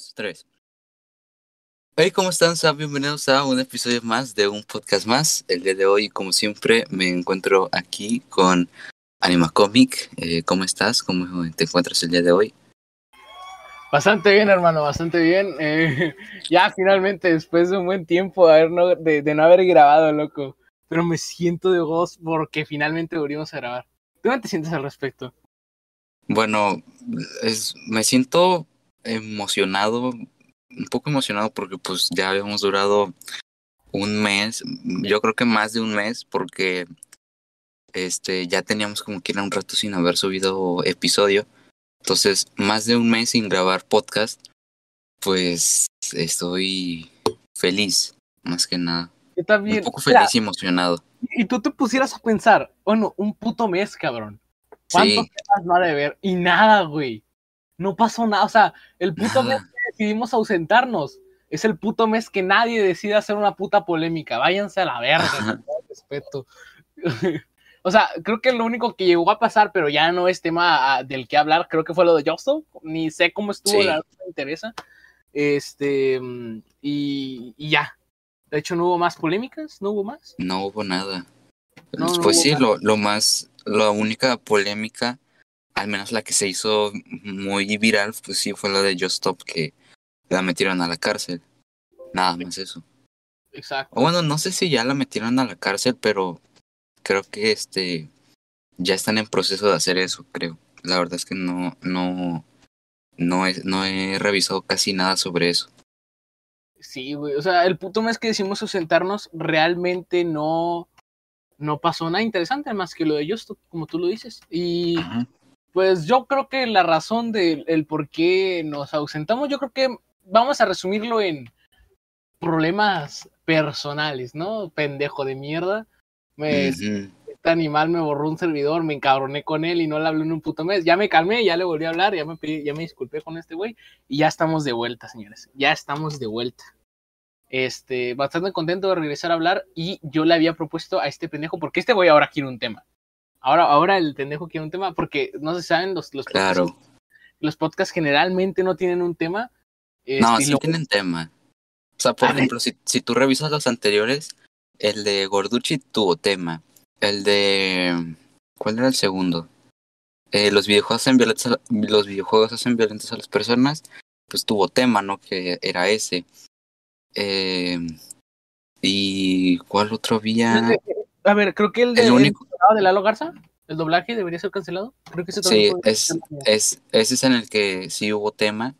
dos, tres. Hey, ¿cómo están? Sean bienvenidos a un episodio más de un podcast más. El día de hoy, como siempre, me encuentro aquí con Anima Comic. Eh, ¿Cómo estás? ¿Cómo te encuentras el día de hoy? Bastante bien, hermano, bastante bien. Eh, ya finalmente, después de un buen tiempo de, haber no, de, de, no haber grabado, loco. Pero me siento de voz porque finalmente volvimos a grabar. ¿Tú cómo te sientes al respecto? Bueno, es, me siento emocionado, un poco emocionado porque pues ya habíamos durado un mes, yo creo que más de un mes porque este ya teníamos como que era un rato sin haber subido episodio. Entonces, más de un mes sin grabar podcast, pues estoy feliz, más que nada. Yo también. Un poco feliz y emocionado. Y tú te pusieras a pensar, bueno, un puto mes, cabrón. ¿Cuántos Sí. temas no ha de ver? Y nada, güey. No pasó nada. O sea, el puto Nada. mes que decidimos ausentarnos es el puto mes que nadie decide hacer una puta polémica. Váyanse a la verga, con todo respeto. o sea, creo que lo único que llegó a pasar, pero ya no es tema ah, del que hablar, creo que fue lo de Justo. Ni sé cómo estuvo, Sí. la me interesa. Este, mm, y, y ya. De hecho, no hubo más polémicas, no hubo más. No hubo nada. No, no pues hubo sí, nada. lo, lo más, la única polémica, al menos la que se hizo muy viral, pues sí fue la de Just Stop, que la metieron a la cárcel. Nada más eso. Exacto. O bueno, no sé si ya la metieron a la cárcel, pero creo que este ya están en proceso de hacer eso, creo. La verdad es que no, no, no he, no he revisado casi nada sobre eso. Sí, güey. O sea, el puto mes que decimos ausentarnos realmente no, no pasó nada interesante más que lo de Justo, como tú lo dices. Y Ajá. Pues yo creo que la razón del el por qué nos ausentamos, yo creo que vamos a resumirlo en problemas personales, ¿no? Pendejo de mierda. Me, este animal me borró un servidor, me encabroné con él y no le hablé en un puto mes. Ya me calmé, ya le volví a hablar, ya me, pedí- ya me disculpé con este güey y ya estamos de vuelta, señores. Ya estamos de vuelta. Este, bastante contento de regresar a hablar y yo le había propuesto a este pendejo, porque este güey ahora quiere un tema. Ahora, ahora el pendejo quiere un tema, porque no se saben, los, los, Claro. podcasts, los podcasts generalmente no tienen un tema. No, este, y sí lo- tienen tema. O sea, por A ver. ejemplo, si, si tú revisas los anteriores, el de Gorducci tuvo tema. El de... ¿Cuál era el segundo? Eh, los videojuegos hacen violentos a, los videojuegos hacen violentos a las personas, pues tuvo tema, ¿no? Que era ese. Eh, y ¿cuál otro había? A ver, creo que el, de, El único, el de Lalo Garza, el doblaje debería ser cancelado. Creo que ese sí, es, es, ese es en el que sí hubo tema.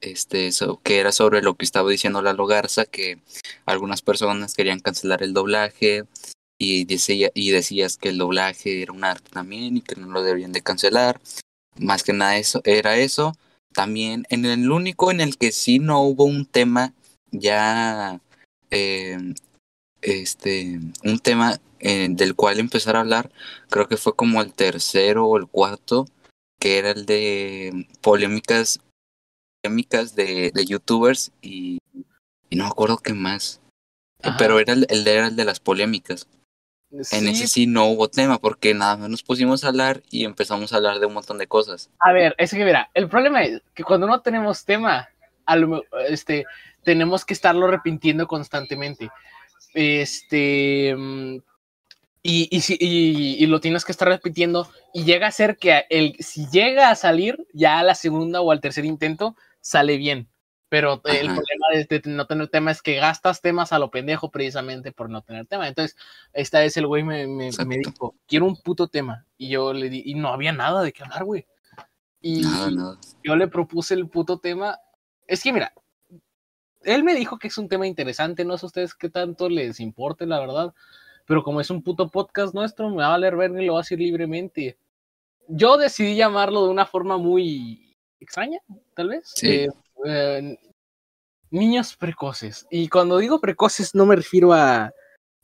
Este, eso, que era sobre lo que estaba diciendo Lalo Garza, que algunas personas querían cancelar el doblaje y, decía, y decías que el doblaje era un arte también y que no lo deberían de cancelar. Más que nada eso, era eso. También en el único en el que sí no hubo un tema ya, eh, este, un tema eh, del cual empezar a hablar, creo que fue como el tercero o el cuarto, que era el de polémicas polémicas de, de youtubers y, y no me acuerdo qué más. Ajá. Pero era el, era el de las polémicas. En ese sí no hubo tema porque nada más nos pusimos a hablar y empezamos a hablar de un montón de cosas. A ver, es que mira, el problema es que cuando no tenemos tema, a lo me- este, tenemos que estarlo repitiendo constantemente. Este, mm, y, y, y- y lo tienes que estar repitiendo y llega a ser que el, si llega a salir, ya a la segunda o al tercer intento, sale bien. Pero el problema de, no tener tema es que gastas temas a lo pendejo precisamente por no tener tema. Entonces, esta vez el güey me, me, dijo, quiero un puto tema. Y yo le di, y no había nada de qué hablar, güey. Y yo le propuse el puto tema. Es que mira, él me dijo que es un tema interesante, no sé a ustedes qué tanto les importe, la verdad. Pero como es un puto podcast nuestro, me va a valer verga y lo voy a decir libremente. Yo decidí llamarlo de una forma muy extraña, tal vez. Sí. Eh, eh, niños precoces. Y cuando digo precoces no me refiero a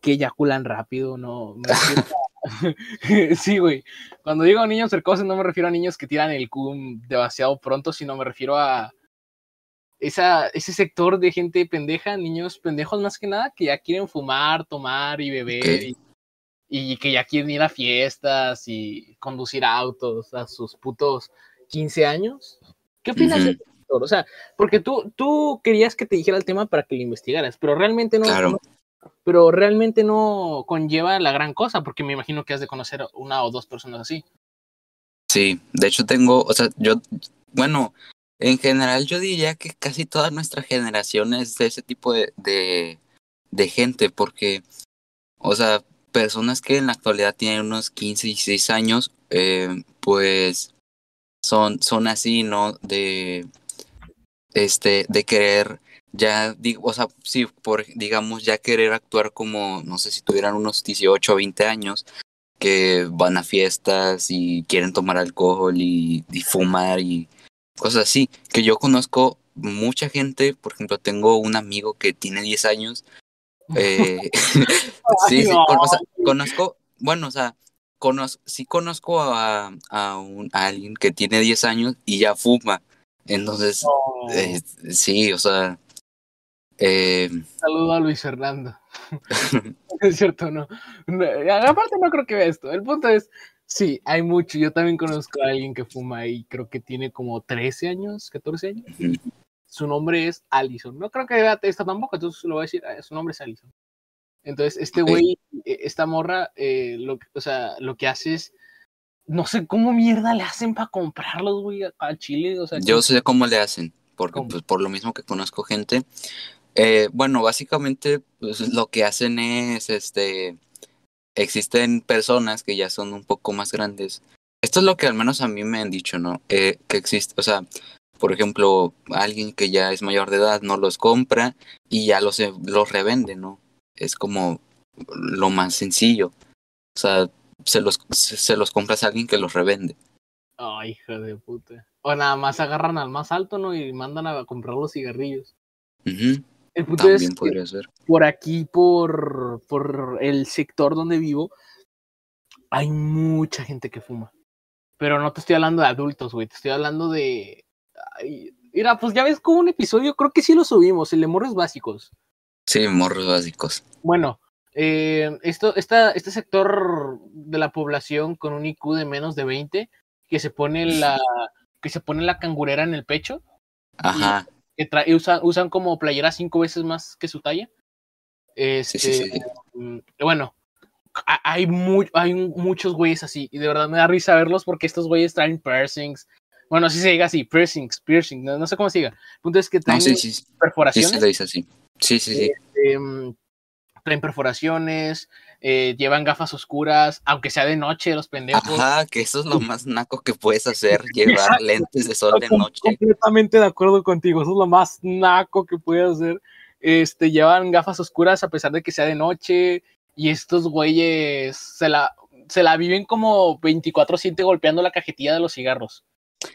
que eyaculan rápido, no. Me refiero a- sí, güey. Cuando digo niños precoces no me refiero a niños que tiran el cum demasiado pronto, sino me refiero a esa, ese sector de gente pendeja, niños pendejos más que nada, que ya quieren fumar, tomar y beber. Y, y que ya quieren ir a fiestas y conducir autos a sus putos 15 años. ¿Qué opinas de Ujú. sector. O sea, porque tú, tú querías que te dijera el tema para que lo investigaras, pero realmente no, Claro. no- pero realmente no conlleva la gran cosa, porque me imagino que has de conocer una o dos personas así. Sí, de hecho tengo, o sea, yo, bueno, en general yo diría que casi toda nuestra generación es de ese tipo de, de, gente, porque, o sea, personas que en la actualidad tienen unos 15, 16 años, eh, pues son, son así, ¿no? De, este, de querer ya, o sea, sí, por, digamos, ya querer actuar como, no sé si tuvieran unos 18 o 20 años, que van a fiestas y quieren tomar alcohol y, y fumar y cosas así. Que yo conozco mucha gente, por ejemplo, tengo un amigo que tiene 10 años. eh, sí, sí, con- o sea, conozco, bueno, o sea, conozco, sí conozco a, a, un, a alguien que tiene 10 años y ya fuma. Entonces, eh, sí, o sea, eh, Saludo a Luis Fernando. es cierto, no. No, Aparte, no creo que vea esto. El punto es, sí, hay mucho. Yo también conozco a alguien que fuma y creo que tiene como 13 años, 14 años. Su nombre es Allison. No creo que vea esto tampoco, entonces lo voy a decir. eh, Su nombre es Allison. Entonces, este güey, eh, esta morra, eh, lo, que- o sea, lo que hace es. No sé cómo mierda le hacen para comprarlos, güey, a- Chile. O sea, Yo sé cómo le hacen, porque pues por lo mismo que conozco gente. Eh, bueno, básicamente pues, lo que hacen es, este, existen personas que ya son un poco más grandes. Esto es lo que al menos a mí me han dicho, ¿no? Eh, que existe, o sea, por ejemplo, alguien que ya es mayor de edad no los compra y ya los, los revende, ¿no? Es como lo más sencillo. O sea, se los, se los compras a alguien que los revende. Ay, hijo de puta. O nada más agarran al más alto, ¿no? Y mandan a comprar los cigarrillos. El punto es que ser. por aquí, por, por el sector donde vivo, hay mucha gente que fuma. Pero no te estoy hablando de adultos, güey. Te estoy hablando de. Ay, mira, pues ya ves como un episodio, creo que sí lo subimos, el de morros básicos. Sí, morros básicos. Bueno, eh, esto, esta, este sector de la población con un IQ de menos de 20, que se pone la, que se pone la cangurera en el pecho, Ajá. Que trae, usa- usan como playera cinco veces más que su talla. Este, Sí, sí, sí. mm, bueno, ha- hay, mu- hay muchos güeyes así, y de verdad me da risa verlos porque estos güeyes traen piercings. Bueno, así se diga así, piercings, piercing, no, no sé cómo se diga. El punto es que No, traen sí, sí, sí, sí perforaciones. se le dice así. Sí, sí, sí. em, traen perforaciones, eh, llevan gafas oscuras, aunque sea de noche, los pendejos. Ajá, que eso es lo más naco que puedes hacer, llevar lentes de sol de noche. Completamente de acuerdo contigo, eso es lo más naco que puedes hacer. Este, llevan gafas oscuras a pesar de que sea de noche, y estos güeyes se la, se la viven como 24-7 golpeando la cajetilla de los cigarros.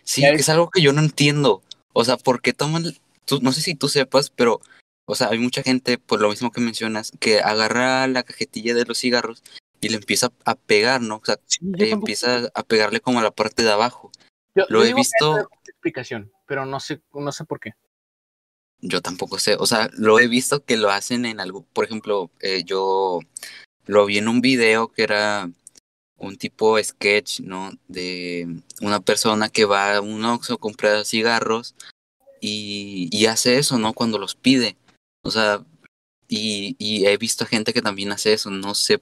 Sí, es algo que yo no entiendo. O sea, ¿por qué toman? tú- no sé si tú sepas, pero, o sea, hay mucha gente, por lo mismo que mencionas, que agarra la cajetilla de los cigarros y le empieza a pegar, ¿no? O sea, Sí, eh, empieza a pegarle como a la parte de abajo. yo- Lo yo he que visto, explicación, pero no sé, no sé por qué. yo tampoco sé, o sea, lo he visto que lo hacen en algo, por ejemplo, eh, yo lo vi en un video que era un tipo sketch, ¿no? De una persona que va a un Oxxo, compra cigarros y, y hace eso, ¿no? Cuando los pide. O sea, y, y he visto gente que también hace eso, no sé,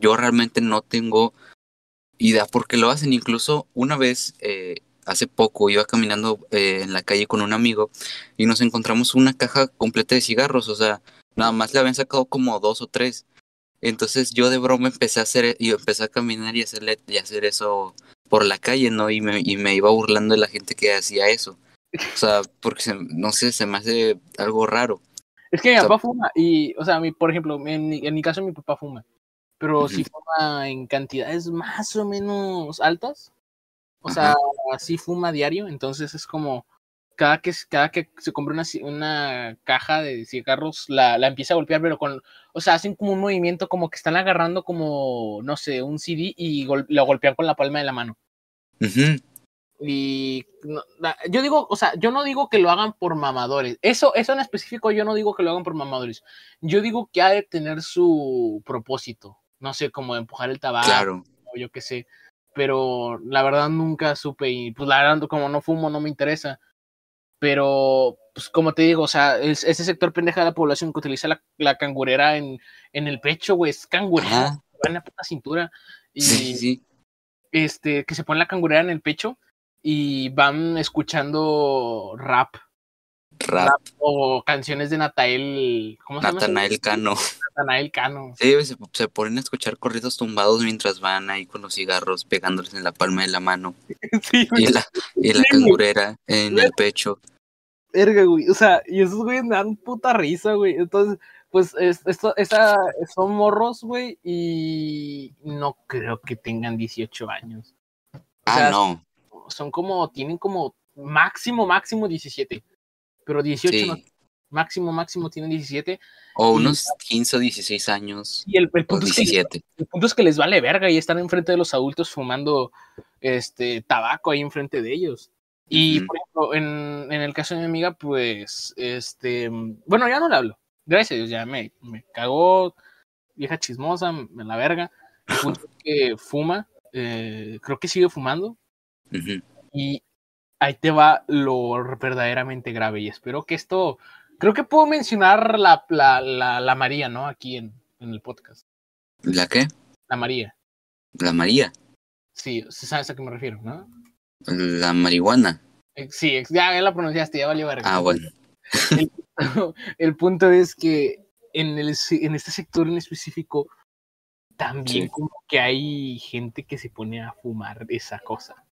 yo realmente no tengo idea por qué lo hacen. Incluso una vez, eh, hace poco, iba caminando eh, en la calle con un amigo y nos encontramos una caja completa de cigarros, o sea, nada más le habían sacado como dos o tres. Entonces yo de broma empecé a hacer, y empecé a caminar y hacerle, y hacer eso por la calle, ¿no? Y me, y me iba burlando de la gente que hacía eso. O sea, porque se- no sé, se me hace algo raro. Es que mi papá fuma y, o sea, mi, por ejemplo, en, mi- en mi caso mi papá fuma, pero Ujú. sí fuma en cantidades más o menos altas. O sea, sí fuma diario, entonces es como cada que, cada que se compra una, una caja de cigarros, la, la empieza a golpear, pero con, o sea, hacen como un movimiento como que están agarrando como, no sé, un CD y gol- lo golpean con la palma de la mano. Ujú, Y no, yo digo, o sea, yo no digo que lo hagan por mamadores. Eso, eso en específico yo no digo que lo hagan por mamadores. Yo digo que ha de tener su propósito. No sé, como empujar el tabaco Claro. o yo qué sé. Pero la verdad nunca supe y pues la verdad como no fumo no me interesa. Pero, pues como te digo, o sea, es, ese sector pendeja de la población que utiliza la, la cangurera en, en el pecho, güey, es cangurera, en la puta cintura. Y sí, sí. este, que se pone la cangurera en el pecho y van escuchando rap Rap, o canciones de Natael, ¿cómo se llama? Natanael Cano. Natanael Cano. Sí, se, se ponen a escuchar corridos tumbados mientras van ahí con los cigarros pegándoles en la palma de la mano. sí. Y la, y la cangurera en el pecho. Verga, güey. O sea, y esos güeyes me dan puta risa, güey. Entonces, pues, es- esto, esa, son morros, güey, y no creo que tengan 18 años. O Ah, sea, no. Son como, tienen como máximo, máximo 17. Pero 18 no, Sí. máximo, máximo tienen 17. O y- unos 15 o 16 años. Y el, el O punto es que, 17. el punto es que les vale verga y están enfrente de los adultos fumando este tabaco ahí enfrente de ellos. Y por ejemplo, en, en el caso de mi amiga, pues, este, bueno, ya no le hablo. Gracias a Dios, ya me, me cagó, vieja chismosa, me la verga. El punto es que fuma, eh, creo que sigue fumando. Y ahí te va lo verdaderamente grave. Y espero que esto, creo que puedo mencionar la, la, la, la María, ¿no? Aquí en, en el podcast. ¿La qué? La María. La María. Sí, sabes a qué me refiero, ¿no? La marihuana. Eh, Sí, ya, la pronunciaste, ya valió verga. Ah, bueno. El punto es que en, el, en este sector en específico también Sí. como que hay gente que se pone a fumar esa cosa.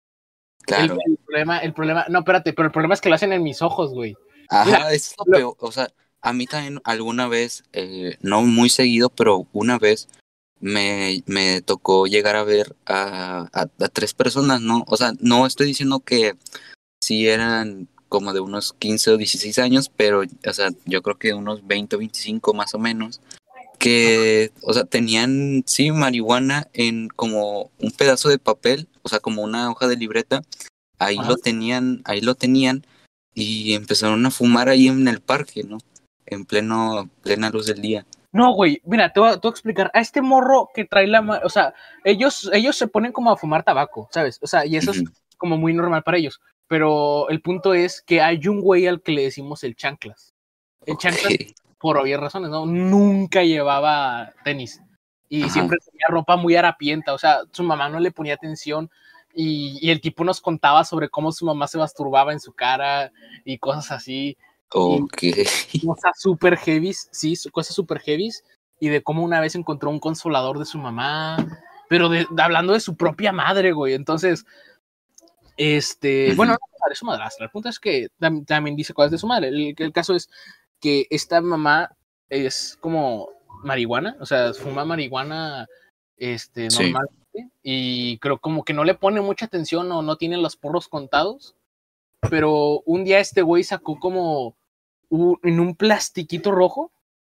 El, Claro. el problema, el problema, no, espérate, pero el problema es que lo hacen en mis ojos, güey. Ajá, Mira, eso es lo lo- peor. O sea, a mí también alguna vez, eh, no muy seguido, pero una vez me, me tocó llegar a ver a, a, a tres personas, ¿no? O sea, no estoy diciendo que sí eran como de unos 15 o 16 años, pero, o sea, yo creo que unos 20 o 25 más o menos, que, o sea, tenían, sí, marihuana en como un pedazo de papel, o sea, como una hoja de libreta, ahí Ajá. lo tenían, ahí lo tenían, y empezaron a fumar ahí en el parque, ¿no? En pleno, plena luz del día. No, güey, mira, te voy, a, te voy a explicar. A este morro que trae la... ma- O sea, ellos, ellos se ponen como a fumar tabaco, ¿sabes? O sea, y eso es como muy normal para ellos. Pero el punto es que hay un güey al que le decimos el chanclas. El chanclas, por obvias razones, ¿no? Nunca llevaba tenis. Y Ajá. siempre tenía ropa muy harapienta. O sea, su mamá no le ponía atención. Y, y el tipo nos contaba sobre cómo su mamá se masturbaba en su cara y cosas así. Ok. cosas super heavies, sí, cosas super heavies, y de cómo una vez encontró un consolador de su mamá, pero de, de- hablando de su propia madre, güey. Entonces, este, bueno, no, de su madrastra. El punto es que tam- también dice cosas de su madre. El, el caso es que esta mamá es como marihuana, o sea, fuma marihuana este, Sí. normalmente, y creo como que no le pone mucha atención o no tiene los porros contados. Pero un día este güey sacó como en un plastiquito rojo,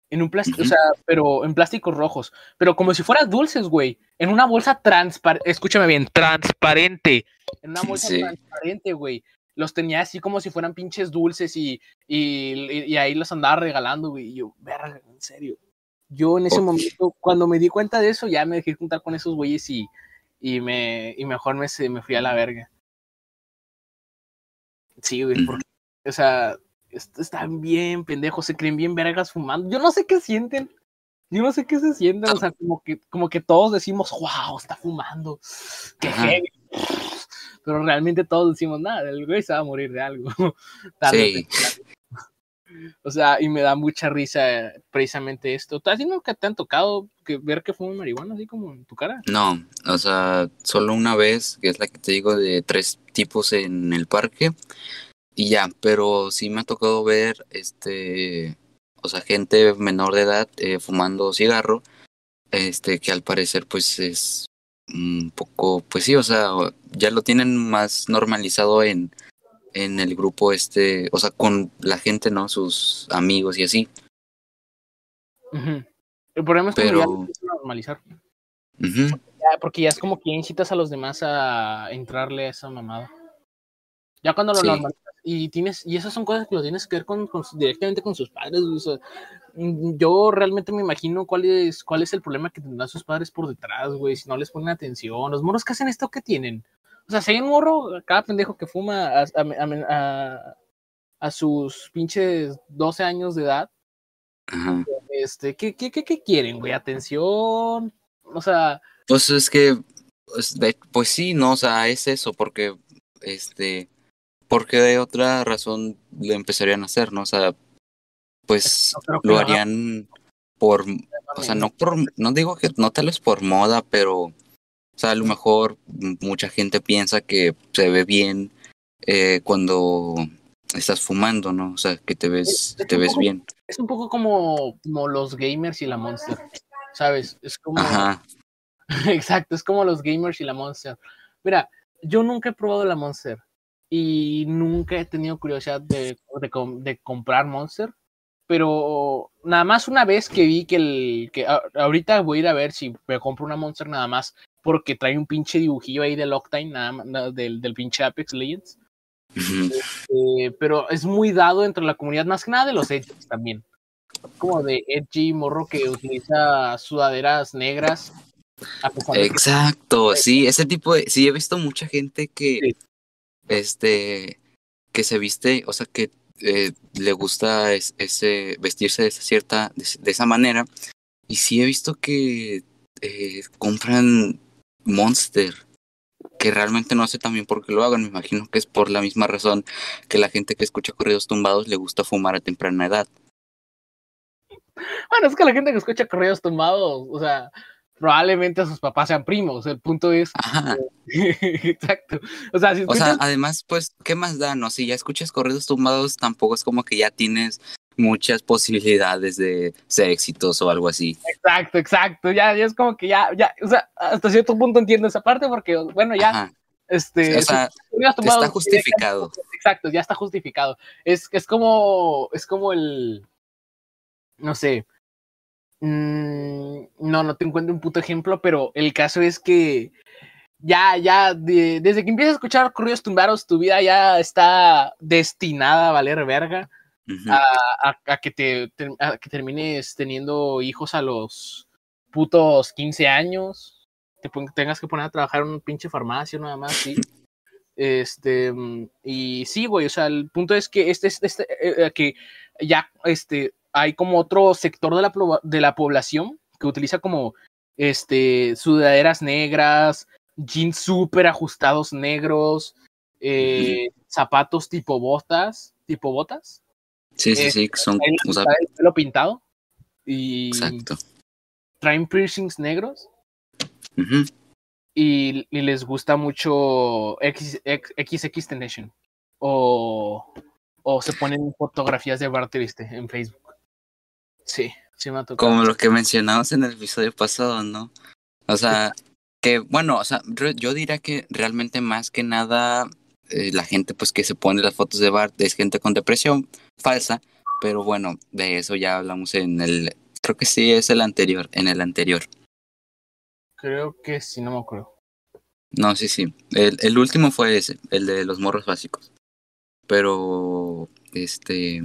en un plástico, o sea, pero en plásticos rojos, pero como si fueran dulces, güey, en una bolsa transparente, escúchame bien, transparente, en una bolsa Sí. transparente, güey. Los tenía así como si fueran pinches dulces y, y, y ahí los andaba regalando, güey. Y yo, verga, en serio. Yo en ese momento, cuando me di cuenta de eso, ya me dejé juntar con esos güeyes y, y, me, y mejor me, me fui a la verga. Sí, güey, porque, o sea, est- están bien pendejos, se creen bien vergas fumando. Yo no sé qué sienten. Yo no sé qué se sienten, o sea, como que, como que todos decimos, wow, está fumando, qué heavy. Pero realmente todos decimos, nada, el güey se va a morir de algo. tarde Sí. Temprano". O sea, y me da mucha risa eh, precisamente esto. ¿A ti nunca te han tocado ver que fuman marihuana así como en tu cara? No, o sea, solo una vez, que es la que te digo de tres tipos en el parque, y ya, pero sí me ha tocado ver, este, o sea, gente menor de edad eh, fumando cigarro, este, que al parecer pues es un poco, pues sí, o sea, ya lo tienen más normalizado en, en el grupo este, o sea, con la gente, ¿no? Sus amigos y así. Ujú. El problema es que ya Pero- lo empiezan a normalizar. Ujú. Ya, porque ya es como que incitas a los demás a entrarle a esa mamada. Ya cuando lo Sí. normalizas y tienes, y esas son cosas que lo tienes que ver con, con- directamente con sus padres. o sea, mm, yo realmente me imagino cuál es, cuál es el problema que tendrán sus padres por detrás, güey, si no les ponen atención. Los morros que hacen esto, ¿qué tienen? O sea, si hay un morro, cada pendejo que fuma a, a- a- a- sus pinches 12 años de edad. Ajá. Este, ¿qué, qué, qué, qué quieren, güey? Atención. O sea, Pues es que, pues, pues sí, no, o sea, es eso, porque, este, porque de otra razón le empezarían a hacer, ¿no? O sea, pues no lo lo harían por, o sea, no por, no digo que no tal vez por moda, pero, o sea, a lo mejor mucha gente piensa que se ve bien eh, cuando estás fumando, ¿no? O sea, que te ves, Es te ves poco- bien. Es un poco como, como los gamers y la Monster. ¿Sabes? Es como. Ajá. Exacto, es como los gamers y la Monster. Mira, yo nunca he probado la Monster y nunca he tenido curiosidad de, de, de comprar Monster, pero nada más una vez que vi que el que ahorita voy a ir a ver si me compro una Monster nada más porque trae un pinche dibujillo ahí del Octane, nada del, del pinche Apex Legends. Eh, pero es muy dado entre la comunidad, más que nada de los edgys también. Como de edgy morro que utiliza sudaderas negras. que- Exacto, sí, ese tipo de, sí he visto mucha gente que, Sí. este, que se viste, o sea, que eh, le gusta es- ese vestirse de esa cierta, de, de esa manera, y sí he visto que eh, compran Monster, que realmente no sé también por qué lo hagan, me imagino que es por la misma razón que la gente que escucha corridos tumbados le gusta fumar a temprana edad. Bueno, es que la gente que escucha correos tumbados, o sea, probablemente sus papás sean primos. El punto es. Ajá. Exacto. O sea, si O sea, escuchas. además, pues, ¿qué más da? No, si ya escuchas corridos tumbados, tampoco es como que ya tienes muchas posibilidades de ser exitoso o algo así. exacto, exacto. Ya, ya es como que ya, ya, o sea, hasta cierto punto entiendo esa parte porque, bueno, ya, Ajá. este. O sea, está justificado. Exacto, ya está justificado. Es, es como, es como el, no sé, mm, no, no te encuentro un puto ejemplo, pero el caso es que ya, ya, de- desde que empiezas a escuchar corridos tumbados, tu vida ya está destinada a valer verga, a, a- a que te, a que termines teniendo hijos a los putos 15 años, te tengas que poner a trabajar en un pinche farmacia nada más, sí. Este, mm, y sí, güey, o sea, el punto es que este, este, este, eh, eh, que ya, este, hay como otro sector de la, de la población que utiliza como, este, sudaderas negras, jeans súper ajustados negros, eh, zapatos tipo botas, tipo botas, Sí, sí, eh, sí, que son, sea, traen el pelo pintado y exacto. traen piercings negros. Y, y les gusta mucho X, X, XX Tension o, o se ponen fotografías de bar triste en Facebook. Sí, sí me ha tocado. Como lo que mencionamos en el episodio pasado, ¿no? O sea, que bueno, o sea, yo diría que realmente más que nada eh, la gente pues que se pone las fotos de Bart es gente con depresión falsa, pero bueno, de eso ya hablamos en el, creo que sí es el anterior, en el anterior. Creo que sí, no me acuerdo. No, sí, sí. El, el último fue ese, el de los morros básicos. Pero, este,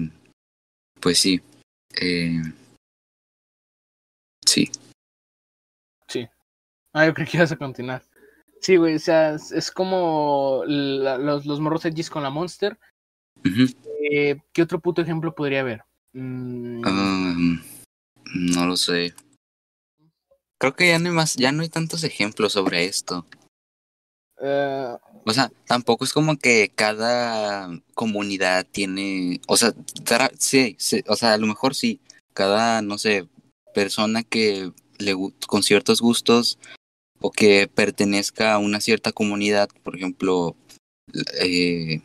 pues sí. Eh, sí. Ah, yo creo que ibas a continuar. Sí, güey, o sea, es, como la- los, los morros edgys con la Monster. Eh, ¿Qué otro puto ejemplo podría haber? Mm, Um, no lo sé. Creo que ya no hay más, ya no hay tantos ejemplos sobre esto. O sea, tampoco es como que cada comunidad tiene, o sea, sí, o sea, a lo mejor sí, cada, no sé, persona que le con ciertos gustos o que pertenezca a una cierta comunidad, por ejemplo, eh,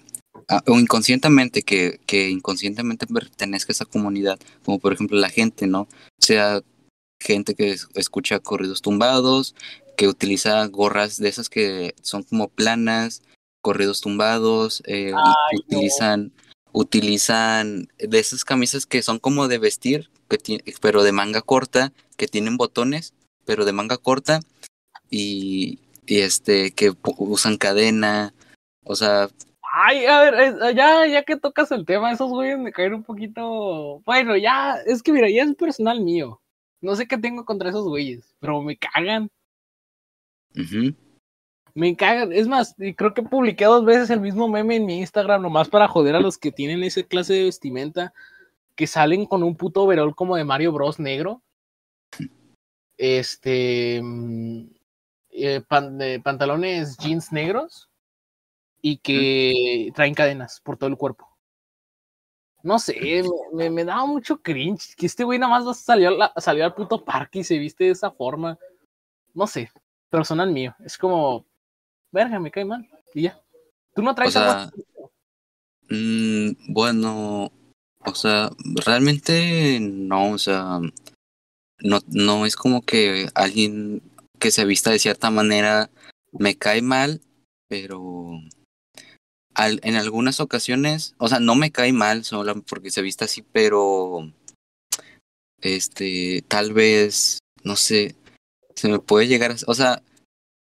o inconscientemente que, que inconscientemente pertenezca a esa comunidad, como por ejemplo la gente, ¿no? Sea gente que es- escucha corridos tumbados, que utiliza gorras de esas que son como planas, corridos tumbados, eh, Ay, no. utilizan, utilizan de esas camisas que son como de vestir, que pero de manga corta, que tienen botones, pero de manga corta, y, y este, que usan cadena, o sea, Ay, a ver, eh, ya, ya que tocas el tema, esos güeyes me caen un poquito. Bueno, ya, es que mira, ya es personal mío. No sé qué tengo contra esos güeyes, pero me cagan. Ujú, Me cagan. Es más, creo que publiqué dos veces el mismo meme en mi Instagram, nomás para joder a los que tienen esa clase de vestimenta, que salen con un puto overol como de Mario Bros negro. Este. Mm, eh, pantalones jeans negros y que traen cadenas por todo el cuerpo. No sé, me, me, daba mucho cringe que este güey nada más salió, salió al puto parque y se viste de esa forma. No sé, personal mío. Es como, verga, me cae mal. Y ya. ¿Tú no traes o mm, bueno, o sea, realmente no, o sea, no, no es como que alguien que se vista de cierta manera me cae mal, pero en algunas ocasiones, o sea, no me cae mal solo porque se vista así, pero este, tal vez, no sé, se me puede llegar a, o sea,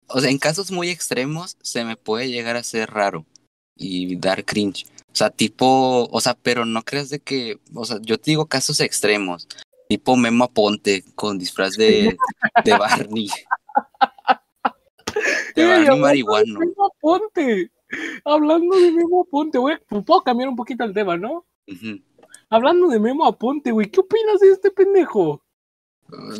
o sea, en casos muy extremos se me puede llegar a ser raro y dar cringe. O sea, tipo, o sea, pero no creas de que, o sea, yo te digo casos extremos, tipo Memo Aponte con disfraz de, de Barney. De Barney marihuano. Memo Aponte. Hablando de Memo Aponte, güey, pues, puedo cambiar un poquito el tema, ¿no? Hablando de Memo Aponte, güey, ¿qué opinas de este pendejo?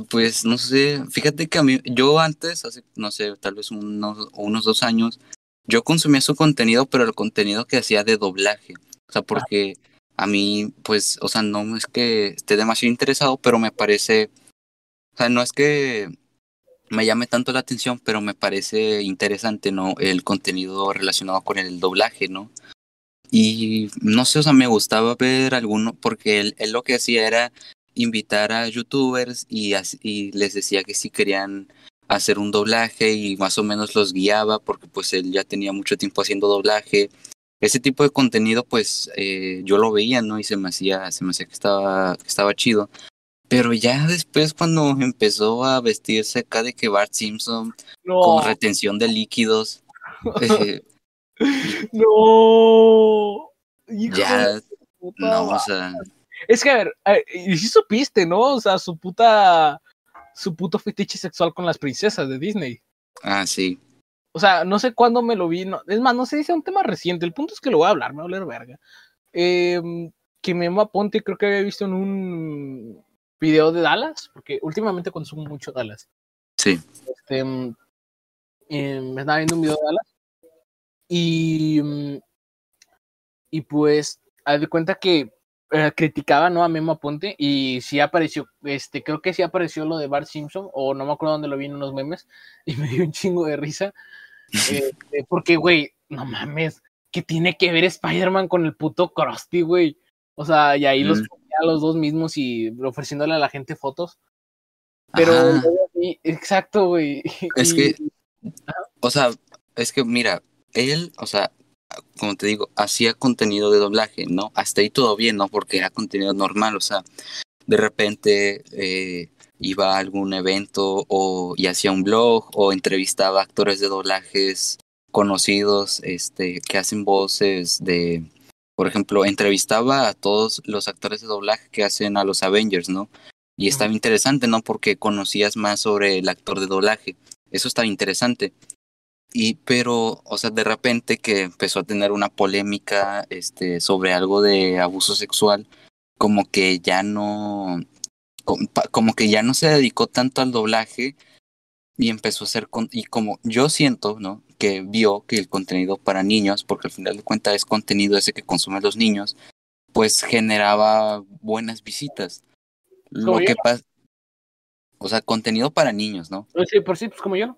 Pues no sé, fíjate que a mí, yo antes, hace, no sé, tal vez unos, unos dos años, yo consumía su contenido, pero el contenido que hacía de doblaje. O sea, porque a mí, pues, o sea, no es que esté demasiado interesado, pero me parece, o sea, no es que me llame tanto la atención, pero me parece interesante, ¿no? El contenido relacionado con el doblaje, ¿no? Y no sé, o sea, me gustaba ver alguno, porque él, él lo que hacía era invitar a youtubers y, y les decía que si querían hacer un doblaje y más o menos los guiaba porque pues él ya tenía mucho tiempo haciendo doblaje. Ese tipo de contenido pues eh, yo lo veía, ¿no? Y se me hacía, se me hacía que estaba, que estaba chido. Pero ya después cuando empezó a vestirse acá de que Bart Simpson con retención de líquidos. Eh, no. ya. No, o sea. Es que, a ver, y si supiste, ¿no? O sea, su puta. Su puto fetiche sexual con las princesas de Disney. Ah, sí. O sea, no sé cuándo me lo vi. es más, no sé si es un tema reciente. El punto es que lo voy a hablar, me va a hablar verga. Eh, que Memo Aponte creo que había visto en un video de Dallas, porque últimamente consumo mucho Dallas. Sí. Este, eh, me estaba viendo un video de Dallas y, y pues, haz de cuenta que eh, criticaba ¿no? a Memo Aponte y sí apareció, este, creo que sí apareció lo de Bart Simpson, o no me acuerdo dónde lo vi en unos memes, y me dio un chingo de risa. Este, porque, güey, no mames, ¿qué tiene que ver Spider-Man con el puto Krusty, güey? O sea, y ahí los mm. ponía los dos mismos y ofreciéndole a la gente fotos. Pero, exacto, güey. Es que, o sea, es que mira, él, o sea, como te digo, hacía contenido de doblaje, ¿no? Hasta ahí todo bien, ¿no? Porque era contenido normal, o sea, de repente eh, iba a algún evento o y hacía un blog o entrevistaba actores de doblajes conocidos, este, que hacen voces de, por ejemplo, entrevistaba a todos los actores de doblaje que hacen a los Avengers, ¿no? Y estaba interesante, ¿no? Porque conocías más sobre el actor de doblaje. Eso estaba interesante. Y, pero, o sea, de repente que empezó a tener una polémica este, sobre algo de abuso sexual, como que ya no, como, que ya no se dedicó tanto al doblaje y empezó a hacer, con, y como yo siento, ¿no? Que vio que el contenido para niños, porque al final de cuentas es contenido ese que consumen los niños, pues generaba buenas visitas. Lo que pasa, o sea, contenido para niños, ¿no? Sí, por sí, pues como yo.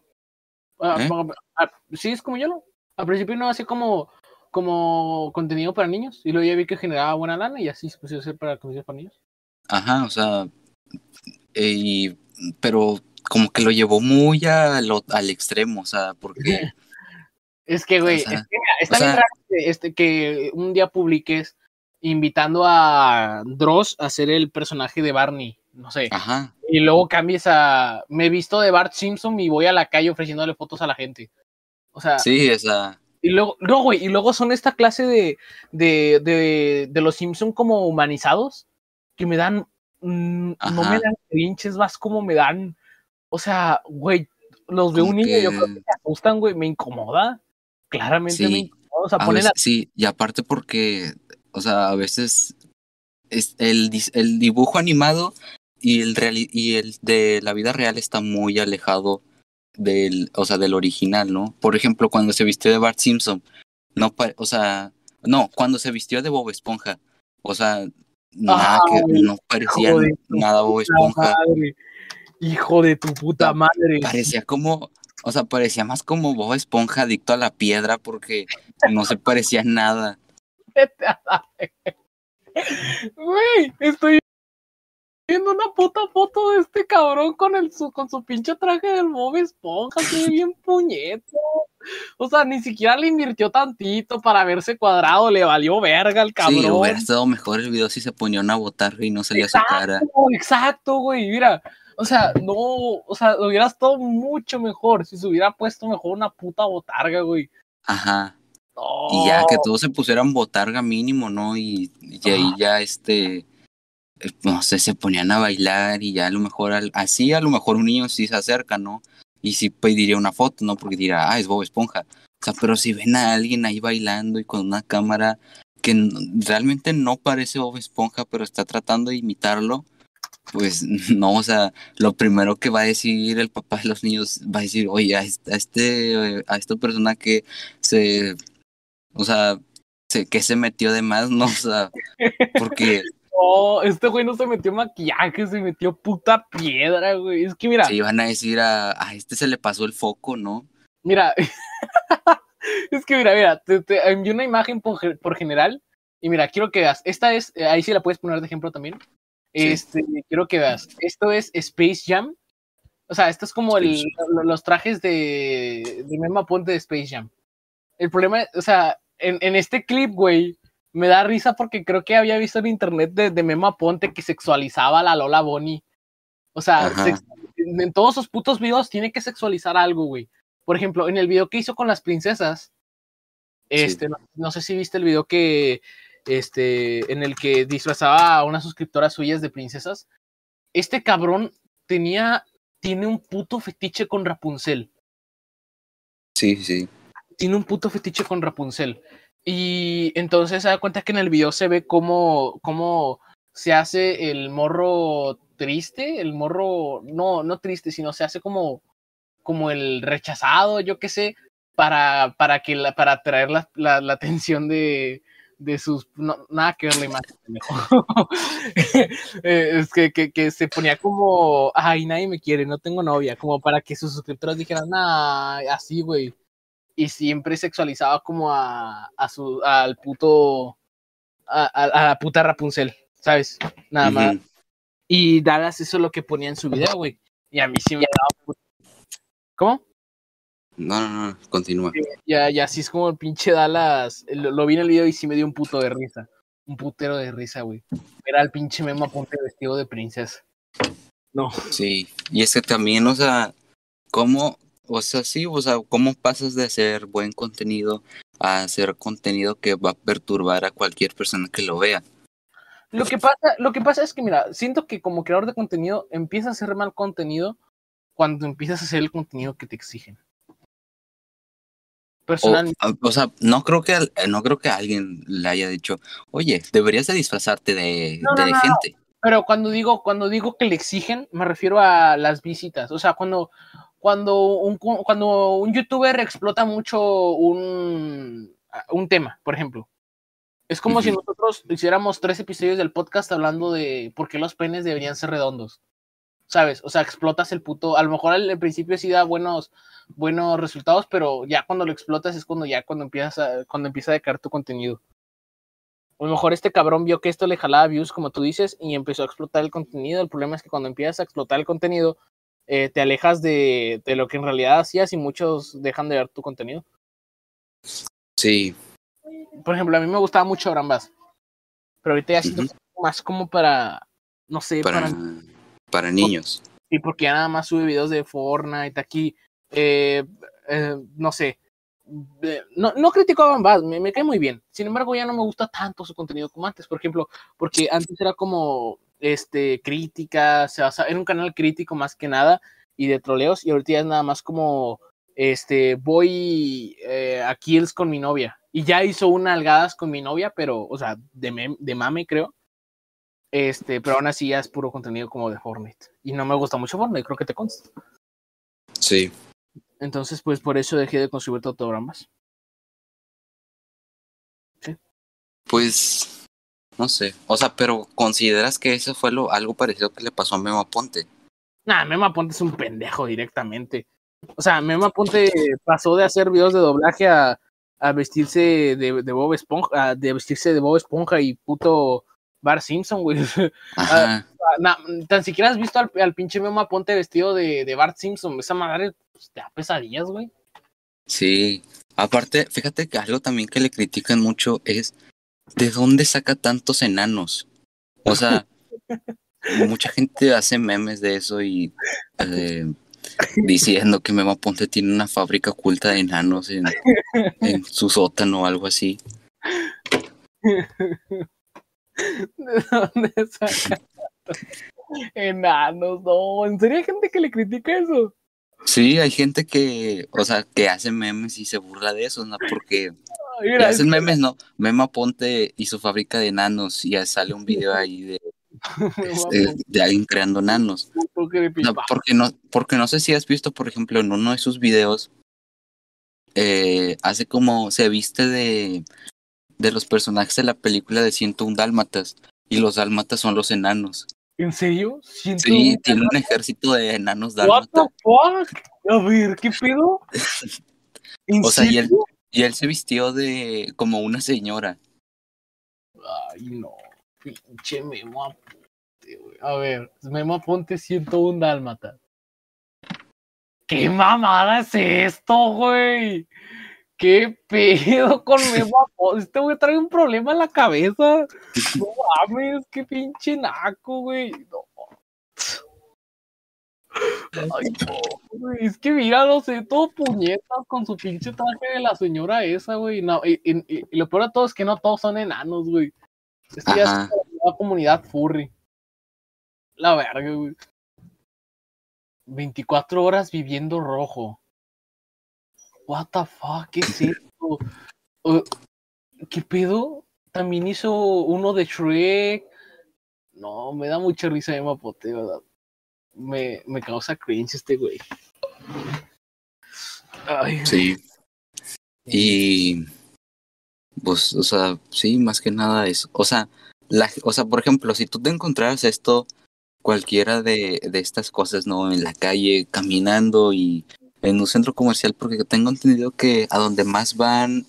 Ah, ¿Eh? ah, sí, es como yo lo. Al principio no hacía como, como contenido para niños y luego ya vi que generaba buena lana y así se a hacer para contenido para niños. Ajá, o sea, y, pero como que lo llevó muy a lo, al extremo, o sea, porque... es que, güey, está bien raro que, este, que un día publiques invitando a Dross a ser el personaje de Barney, no sé. Ajá y luego cambies a. Me he visto de Bart Simpson y voy a la calle ofreciéndole fotos a la gente. O sea. Sí, esa. Y luego, no, güey, y luego son esta clase de, de, de, de los Simpson como humanizados que me dan. Mm, no me dan pinches, vas como me dan. O sea, güey, los de un niño, yo creo que gustan, güey, me incomoda. Claramente me Sí, incomoda. O sea, a ponen veces, sí, y aparte porque, o sea, a veces es el, el dibujo animado y el, reali- y el de la vida real está muy alejado del, o sea, del original, ¿no? Por ejemplo, cuando se vistió de Bart Simpson, no, o sea, no, cuando se vistió de Bob Esponja, o sea, nada que, no parecía nada Bob Esponja, madre. Hijo de tu puta madre. parecía como, o sea, parecía más como Bob Esponja adicto a la piedra porque no se parecía nada. Güey, estoy viendo una puta foto de este cabrón con el su, con su pinche traje del Bob Esponja, ve bien puñeto. O sea, ni siquiera le invirtió tantito para verse cuadrado, le valió verga al cabrón. Sí, hubiera estado mejor el video si se ponía una botarga y no salía su cara. Exacto, exacto, güey, mira. O sea, no, o sea, hubiera estado mucho mejor si se hubiera puesto mejor una puta botarga, güey. Ajá. No. Y ya que todos se pusieran botarga mínimo, ¿no? Y, y ahí ya este, no sé, se ponían a bailar y ya a lo mejor, al- así a lo mejor un niño sí se acerca, ¿no? Y sí pediría una foto, ¿no? Porque dirá, ah, es Bob Esponja. O sea, pero si ven a alguien ahí bailando y con una cámara que realmente no parece Bob Esponja, pero está tratando de imitarlo, pues no, o sea, lo primero que va a decir el papá de los niños va a decir, oye, a este, a esta persona que se, o sea, se, que se metió de más, ¿no? O sea, porque No, este güey no se metió maquillaje, se metió puta piedra, güey. Es que mira, se iban a decir a, a este se le pasó el foco, ¿no? mira. es que mira, mira, te, te envié una imagen por, por general. Y mira, quiero que veas. Esta es, eh, ahí sí la puedes poner de ejemplo también. Sí. Este, quiero que veas. Esto es Space Jam. O sea, esto es como el, los trajes de, de Mema Ponte de Space Jam. El problema, o sea, en, en este clip, güey, me da risa porque creo que había visto en internet de, de Mema Ponte que sexualizaba a la Lola Bonnie. O sea, sex- en, todos sus putos videos tiene que sexualizar algo, güey. Por ejemplo, en el video que hizo con las princesas, Sí. este, no, no sé si viste el video que, este, en el que disfrazaba a unas suscriptoras suyas de princesas. Este cabrón tenía, tiene un puto fetiche con Rapunzel Sí, sí. tiene un puto fetiche con Rapunzel. Y entonces se da cuenta que en el video se ve cómo, cómo se hace el morro triste, el morro, no, no triste, sino se hace como, como el rechazado, yo qué sé, para, para que la, para atraer la, la, la atención de, de sus nada que ver la imagen. Eh, es que, que, que se ponía como ay nadie me quiere, no tengo novia, como para que sus suscriptores dijeran nah, así güey y siempre sexualizaba como a, a su al puto a, a- a la puta Rapunzel, ¿sabes? Nada más. Y Dallas eso es lo que ponía en su video, güey. Y a mí sí me daba ¿Cómo? No, no, no, continúa. Ya, ya así es como el pinche Dallas. Lo, lo vi en el video y sí me dio un puto de risa. Un putero de risa, güey. Era el pinche Memo Ponte vestido de princesa. No. Sí, y es que también, o sea, ¿cómo, o sea, sí, o sea, cómo pasas de hacer buen contenido a hacer contenido que va a perturbar a cualquier persona que lo vea? Lo que pasa, lo que pasa es que, mira, siento que como creador de contenido empiezas a hacer mal contenido cuando empiezas a hacer el contenido que te exigen. Personalmente, o sea, no creo que no creo que alguien le haya dicho, oye, deberías de disfrazarte de, No, no, de no, no. gente. pero cuando digo, cuando digo que le exigen, me refiero a las visitas. O sea, cuando, cuando un, cu- cuando un youtuber explota mucho un, un tema, por ejemplo. Es como si nosotros hiciéramos tres episodios del podcast hablando de por qué los penes deberían ser redondos. ¿Sabes? O sea, explotas el puto. A lo mejor al, al principio sí da buenos, buenos resultados, pero ya cuando lo explotas es cuando ya cuando empiezas a, cuando empieza a decaer tu contenido. A lo mejor este cabrón vio que esto le jalaba views, como tú dices, y empezó a explotar el contenido. El problema es que cuando empiezas a explotar el contenido, eh, te alejas de, de lo que en realidad hacías y muchos dejan de ver tu contenido. Sí, Por ejemplo, a mí me gustaba mucho Abraham Bass, pero ahorita ya siento que es más como para, no sé, para, para para niños. y porque ya nada más sube videos de Fortnite aquí, eh, eh, no sé, no, no critico a me, me cae muy bien, sin embargo ya no me gusta tanto su contenido como antes, por ejemplo, porque antes era como, este, crítica, se basa- era un canal crítico más que nada, y de troleos, y ahorita ya es nada más como, este, voy eh, a Kills con mi novia. Y ya hizo una algadas con mi novia, pero, o sea, de, de mame, creo. Este, pero aún así ya es puro contenido como de Fortnite. Y no me gusta mucho Fortnite, creo que te consta. Sí. Entonces, pues por eso dejé de consumir autogramas. Sí. Pues, no sé. O sea, pero ¿consideras que eso fue lo, algo parecido que le pasó a Memo Aponte? Nah, Memo Aponte es un pendejo directamente. O sea, Memo Aponte pasó de hacer videos de doblaje a, a vestirse de, de Bob Esponja, de vestirse de Bob Esponja y puto Bar Simpson, güey. Ah, tan siquiera has visto al, al, pinche Memo Aponte vestido de, de Bart Simpson. Esa madre pues, te da pesadillas, güey. Sí. Aparte, fíjate que algo también que le critican mucho es ¿de dónde saca tantos enanos? O sea, mucha gente hace memes de eso y eh, diciendo que Memo Aponte tiene una fábrica oculta de enanos en, en su sótano o algo así. ¿De dónde saca enanos? No, ¿en serio hay gente que le critica eso? Sí, hay gente que, o sea, que hace memes y se burla de eso, ¿no? Porque Ay, hacen memes, ¿no? Mema Ponte y su fábrica de enanos y ya sale un video ahí de, este, de alguien creando nanos. No, porque no, porque no sé si has visto, por ejemplo, en uno de sus videos, eh, hace como se viste de, de los personajes de la película de 101 Dálmatas y los dálmatas son los enanos. ¿En serio? Sí, tiene un ejército de enanos dálmatas. What the fuck? A ver, ¿qué pedo? o sea, y él, y él se vistió de como una señora. Ay, no. Pinche Memo Aponte, güey. A ver, Memo Aponte 101 Dálmata. ¿Qué mamada es esto, güey? ¿Qué pedo con Memo Aponte? Este güey trae un problema en la cabeza. No mames, qué pinche naco, güey. No. Ay, no, güey, es que mira, no sé, todo puñetas con su pinche traje de la señora esa, güey. No, y, y, y, lo peor de todo es que no todos son enanos, güey. Esto ya es una comunidad furry. La verga, güey. 24 horas viviendo rojo. What the fuck, ¿qué es esto? Uh, ¿Qué pedo? También hizo uno de Shrek. No, me da mucha risa de Mapote, ¿verdad? Me, me causa cringe este güey. Ay. Sí. Y pues, o sea, sí, más que nada eso. O sea, la, o sea, por ejemplo, si tú te encontraras esto, cualquiera de, de estas cosas, ¿no? En la calle, caminando y en un centro comercial, porque tengo entendido que a donde más van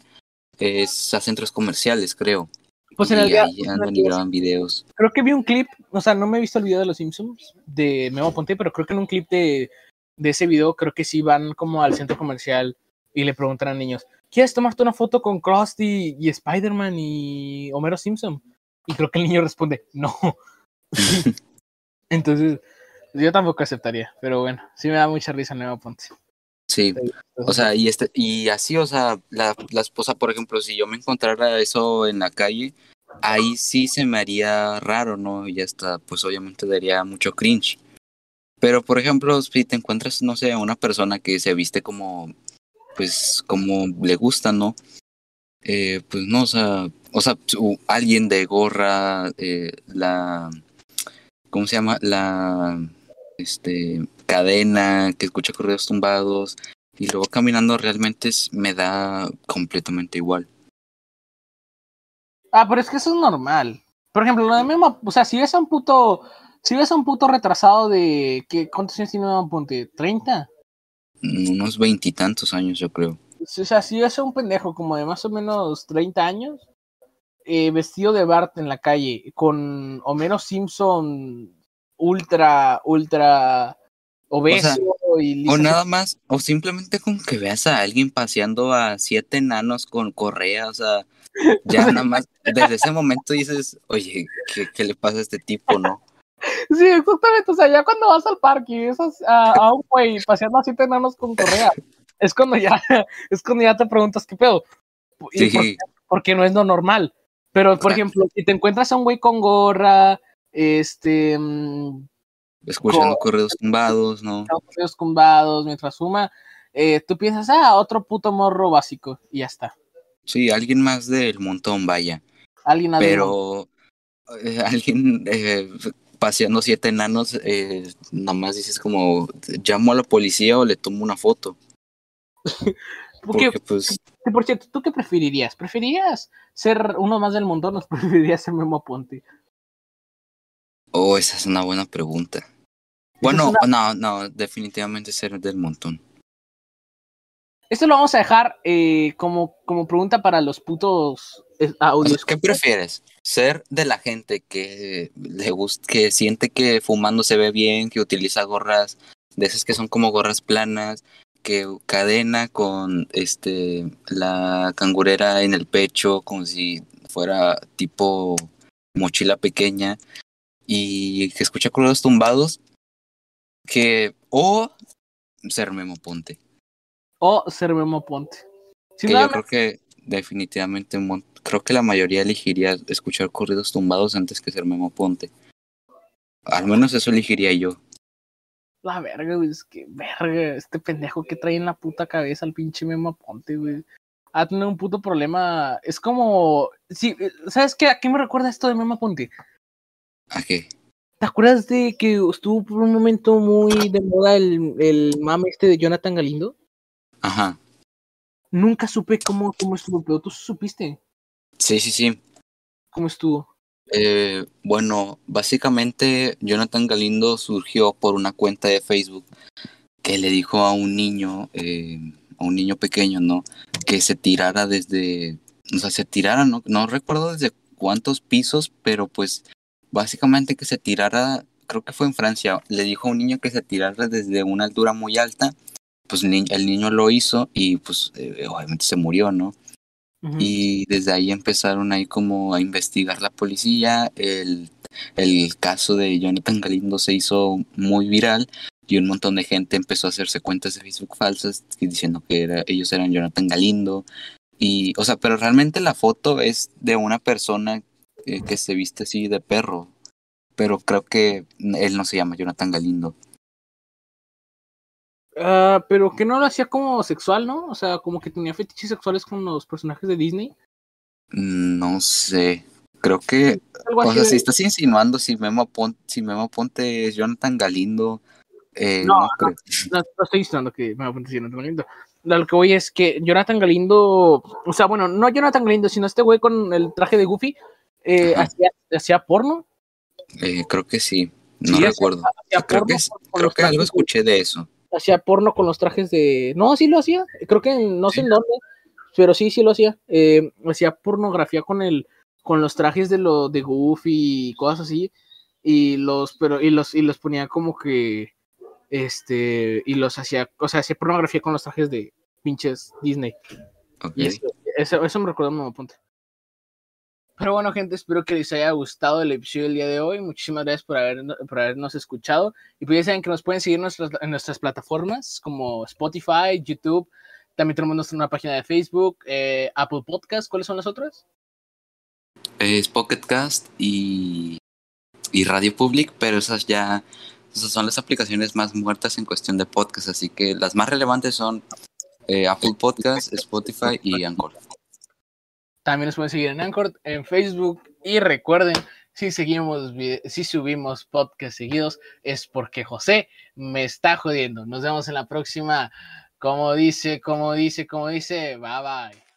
es a centros comerciales, creo. Pues en el, y ahí andan y graban videos. Creo que vi un clip, o sea, no me he visto el video de los Simpsons de Memo Ponte, pero creo que en un clip de, de ese video creo que sí van como al centro comercial y le preguntan a niños, ¿quieres tomarte una foto con Krusty y Spider-Man y Homero Simpson? Y creo que el niño responde, no. Entonces, yo tampoco aceptaría, pero bueno, sí me da mucha risa Nuevo Ponte. Sí, o sea, y este, y así, o sea, la, la esposa, por ejemplo, si yo me encontrara eso en la calle, ahí sí se me haría raro, ¿no? Y hasta, pues obviamente daría mucho cringe. Pero, por ejemplo, si te encuentras, no sé, una persona que se viste como, pues, como le gusta, ¿no? Eh, pues no, o sea, o sea, alguien de gorra, eh, la, ¿cómo se llama? La, este, cadena, que escucha correos tumbados, y luego caminando realmente me da completamente igual. Ah, pero es que eso es normal. Por ejemplo, lo de Memo, o sea, si ves a un puto, si ves a un puto retrasado de, ¿qué, ¿cuántos años tiene Memo Ponte? ¿30? Unos veintitantos años, yo creo. O sea, si ves a un pendejo como de más o menos 30 años, eh, vestido de Bart en la calle, con Homero Simpson ultra, ultra obeso o, sea, y o nada más, o simplemente con que veas a alguien paseando a siete enanos con correa, o sea, ya nada más, desde ese momento dices, oye, ¿qué, qué le pasa a este tipo, no? Sí, exactamente, o sea, ya cuando vas al parque y ves a, a un güey paseando a siete enanos con correa, es cuando ya, es cuando ya te preguntas qué pedo. Sí. Por, porque no es lo normal. Pero, por Exacto. ejemplo, si te encuentras a un güey con gorra, este. Escuchando correos tumbados, ¿no? Correos tumbados, mientras fuma. eh, tú piensas, ah, otro puto morro básico, y ya está. Sí, alguien más del montón, vaya. Alguien. Pero eh, alguien eh, paseando siete enanos, nomás dices como, llamo a la policía o le tomo una foto. Porque, Porque pues, por cierto, ¿tú qué preferirías? ¿Preferirías ser uno más del montón o preferirías ser Memo Aponte? Oh, esa es una buena pregunta. Bueno, no, no, definitivamente ser del montón. Esto lo vamos a dejar eh, como, como pregunta para los putos eh, audios. ¿Qué prefieres? ¿Ser de la gente que le gusta, que siente que fumando se ve bien, que utiliza gorras de esas que son como gorras planas, que cadena con este la cangurera en el pecho como si fuera tipo mochila pequeña y que escucha corridos tumbados que o ser Memo Ponte O ser Memo Aponte. Si que yo creo que definitivamente creo que la mayoría elegiría escuchar corridos tumbados antes que ser Memo Ponte al menos eso elegiría yo La verga, güey, es que verga, este pendejo que trae en la puta cabeza al pinche Memo Aponte, güey. Ha tenido un puto problema. Es como. Sí, ¿sabes qué? ¿A qué me recuerda esto de Memo Aponte? ¿A qué? ¿Te acuerdas de que estuvo por un momento muy de moda el, el mame este de Jonathan Galindo? Ajá Nunca supe cómo, cómo estuvo, pero tú supiste sí sí sí cómo estuvo. Eh, bueno, básicamente Jonathan Galindo surgió por una cuenta de Facebook que le dijo a un niño, eh, a un niño pequeño, ¿no? Que se tirara desde, o sea, se tirara, no, no recuerdo desde cuántos pisos, pero pues básicamente que se tirara, creo que fue en Francia, le dijo a un niño que se tirara desde una altura muy alta, pues el, ni- el niño lo hizo y pues eh, obviamente se murió, ¿no? Y desde ahí empezaron ahí como a investigar la policía. El, el caso de Jonathan Galindo se hizo muy viral y un montón de gente empezó a hacerse cuentas de Facebook falsas diciendo que era, ellos eran Jonathan Galindo. Y, o sea, pero realmente la foto es de una persona eh, que se viste así de perro. Pero creo que él no se llama Jonathan Galindo. Ah, pero que no lo hacía como sexual, ¿no? O sea, como que tenía fetiches sexuales con los personajes de Disney. No sé. Creo que O sea, de- si estás insinuando si Memo Ponte, si Memo Ponte es Jonathan Galindo, eh, No, no, creo. No, no estoy diciendo que me apunte Jonathan Galindo. Lo que voy es que Jonathan Galindo, o sea, bueno, no Jonathan Galindo, sino este güey con el traje de Goofy, eh, hacía, hacía porno. Eh, creo que sí, no Sí, recuerdo. Hacía Creo porno que, es- creo algo escuché de eso. hacía porno con los trajes de. No, sí lo hacía. Creo que no sé Sí. en dónde, pero sí, sí lo hacía. Eh, hacía pornografía con el, con los trajes de lo de Goofy y cosas así. Y los, pero, y los, y los ponía como que. Este. Y los hacía. O sea, hacía pornografía con los trajes de pinches Disney. Ok. Y eso, eso, eso me recuerda un nuevo punto. Pero bueno, gente, espero que les haya gustado el episodio del día de hoy. Muchísimas gracias por, haber, por habernos escuchado. Y pues ya saben que nos pueden seguir en nuestras, plataformas como Spotify, YouTube. También tenemos nuestra página de Facebook, eh, Apple Podcast. ¿Cuáles son las otras? Es Pocket y, y Radio Public, pero esas ya esas son las aplicaciones más muertas en cuestión de podcast, así que las más relevantes son eh, Apple Podcast, Spotify y Anchor. También nos pueden seguir en Anchor, en Facebook. Y recuerden, si seguimos, si subimos podcast seguidos, es porque José me está jodiendo. Nos vemos en la próxima. Como dice, como dice, como dice. Bye bye.